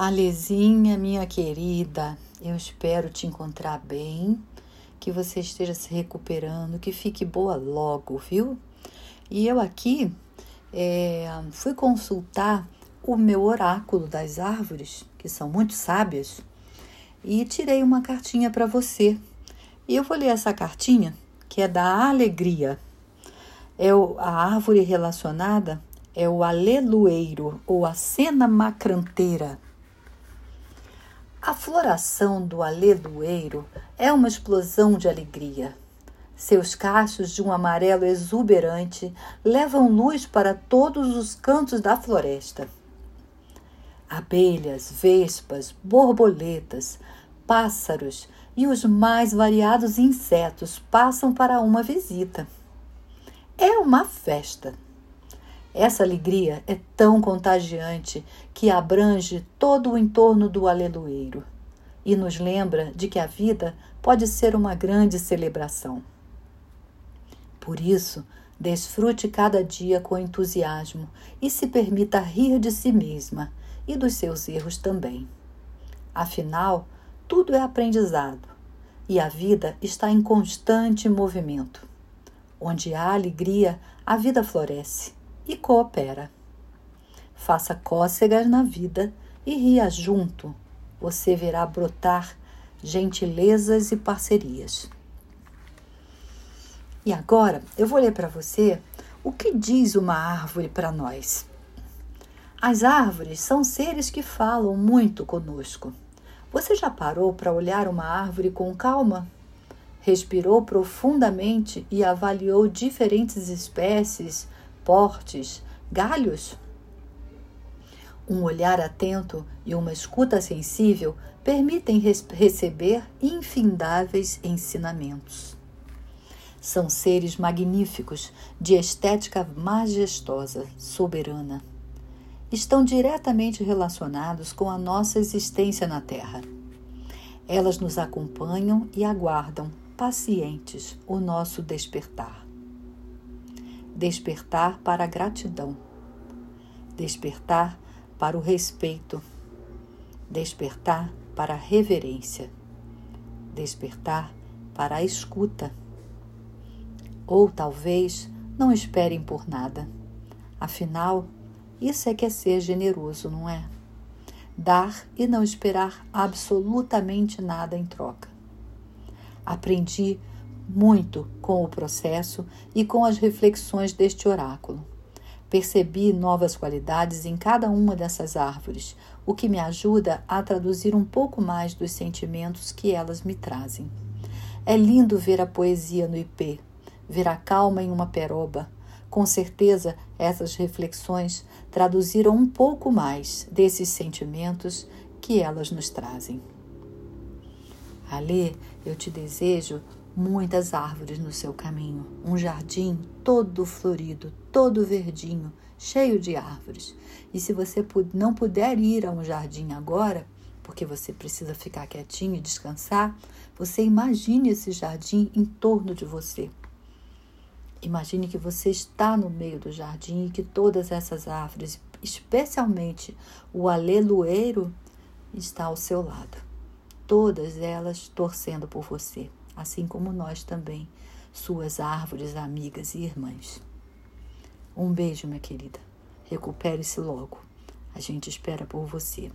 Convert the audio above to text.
Alezinha, minha querida, eu espero te encontrar bem, que você esteja se recuperando, que fique boa logo, viu? E eu aqui é, fui consultar o meu oráculo das árvores, que são muito sábias, e tirei uma cartinha para você. E eu vou ler essa cartinha, que é da alegria. É a árvore relacionada é o alelueiro ou a cena macranteira. A floração do alelueiro é uma explosão de alegria. Seus cachos de um amarelo exuberante levam luz para todos os cantos da floresta. Abelhas, vespas, borboletas, pássaros e os mais variados insetos passam para uma visita. É uma festa. Essa alegria é tão contagiante que abrange todo o entorno do alelueiro e nos lembra de que a vida pode ser uma grande celebração. Por isso, desfrute cada dia com entusiasmo e se permita rir de si mesma e dos seus erros também. Afinal, tudo é aprendizado e a vida está em constante movimento. Onde há alegria, a vida floresce e coopera. Faça cócegas na vida e ria junto. Você verá brotar gentilezas e parcerias. E agora eu vou ler para você o que diz uma árvore para nós. As árvores são seres que falam muito conosco. Você já parou para olhar uma árvore com calma? Respirou profundamente e avaliou diferentes espécies, portes, galhos? Um olhar atento e uma escuta sensível permitem receber infindáveis ensinamentos. São seres magníficos, de estética majestosa, soberana. Estão diretamente relacionados com a nossa existência na Terra. Elas nos acompanham e aguardam, pacientes, o nosso despertar despertar para a gratidão, despertar para o respeito, despertar para a reverência, despertar para a escuta. Ou talvez não esperem por nada. Afinal, isso é que é ser generoso, não é? Dar e não esperar absolutamente nada em troca. Aprendi muito com o processo e com as reflexões deste oráculo. Percebi novas qualidades em cada uma dessas árvores, o que me ajuda a traduzir um pouco mais dos sentimentos que elas me trazem. É lindo ver a poesia no ipê, ver a calma em uma peroba. Com certeza, essas reflexões traduziram um pouco mais desses sentimentos que elas nos trazem. Alê, eu te desejo muitas árvores no seu caminho, um jardim todo florido, todo verdinho, cheio de árvores. E se você não puder ir a um jardim agora, porque você precisa ficar quietinho e descansar, você imagine esse jardim em torno de você. Imagine que você está no meio do jardim e que todas essas árvores, especialmente o alelueiro, está ao seu lado. Todas elas torcendo por você assim como nós também, suas árvores amigas e irmãs. Um beijo, minha querida. Recupere-se logo. A gente espera por você.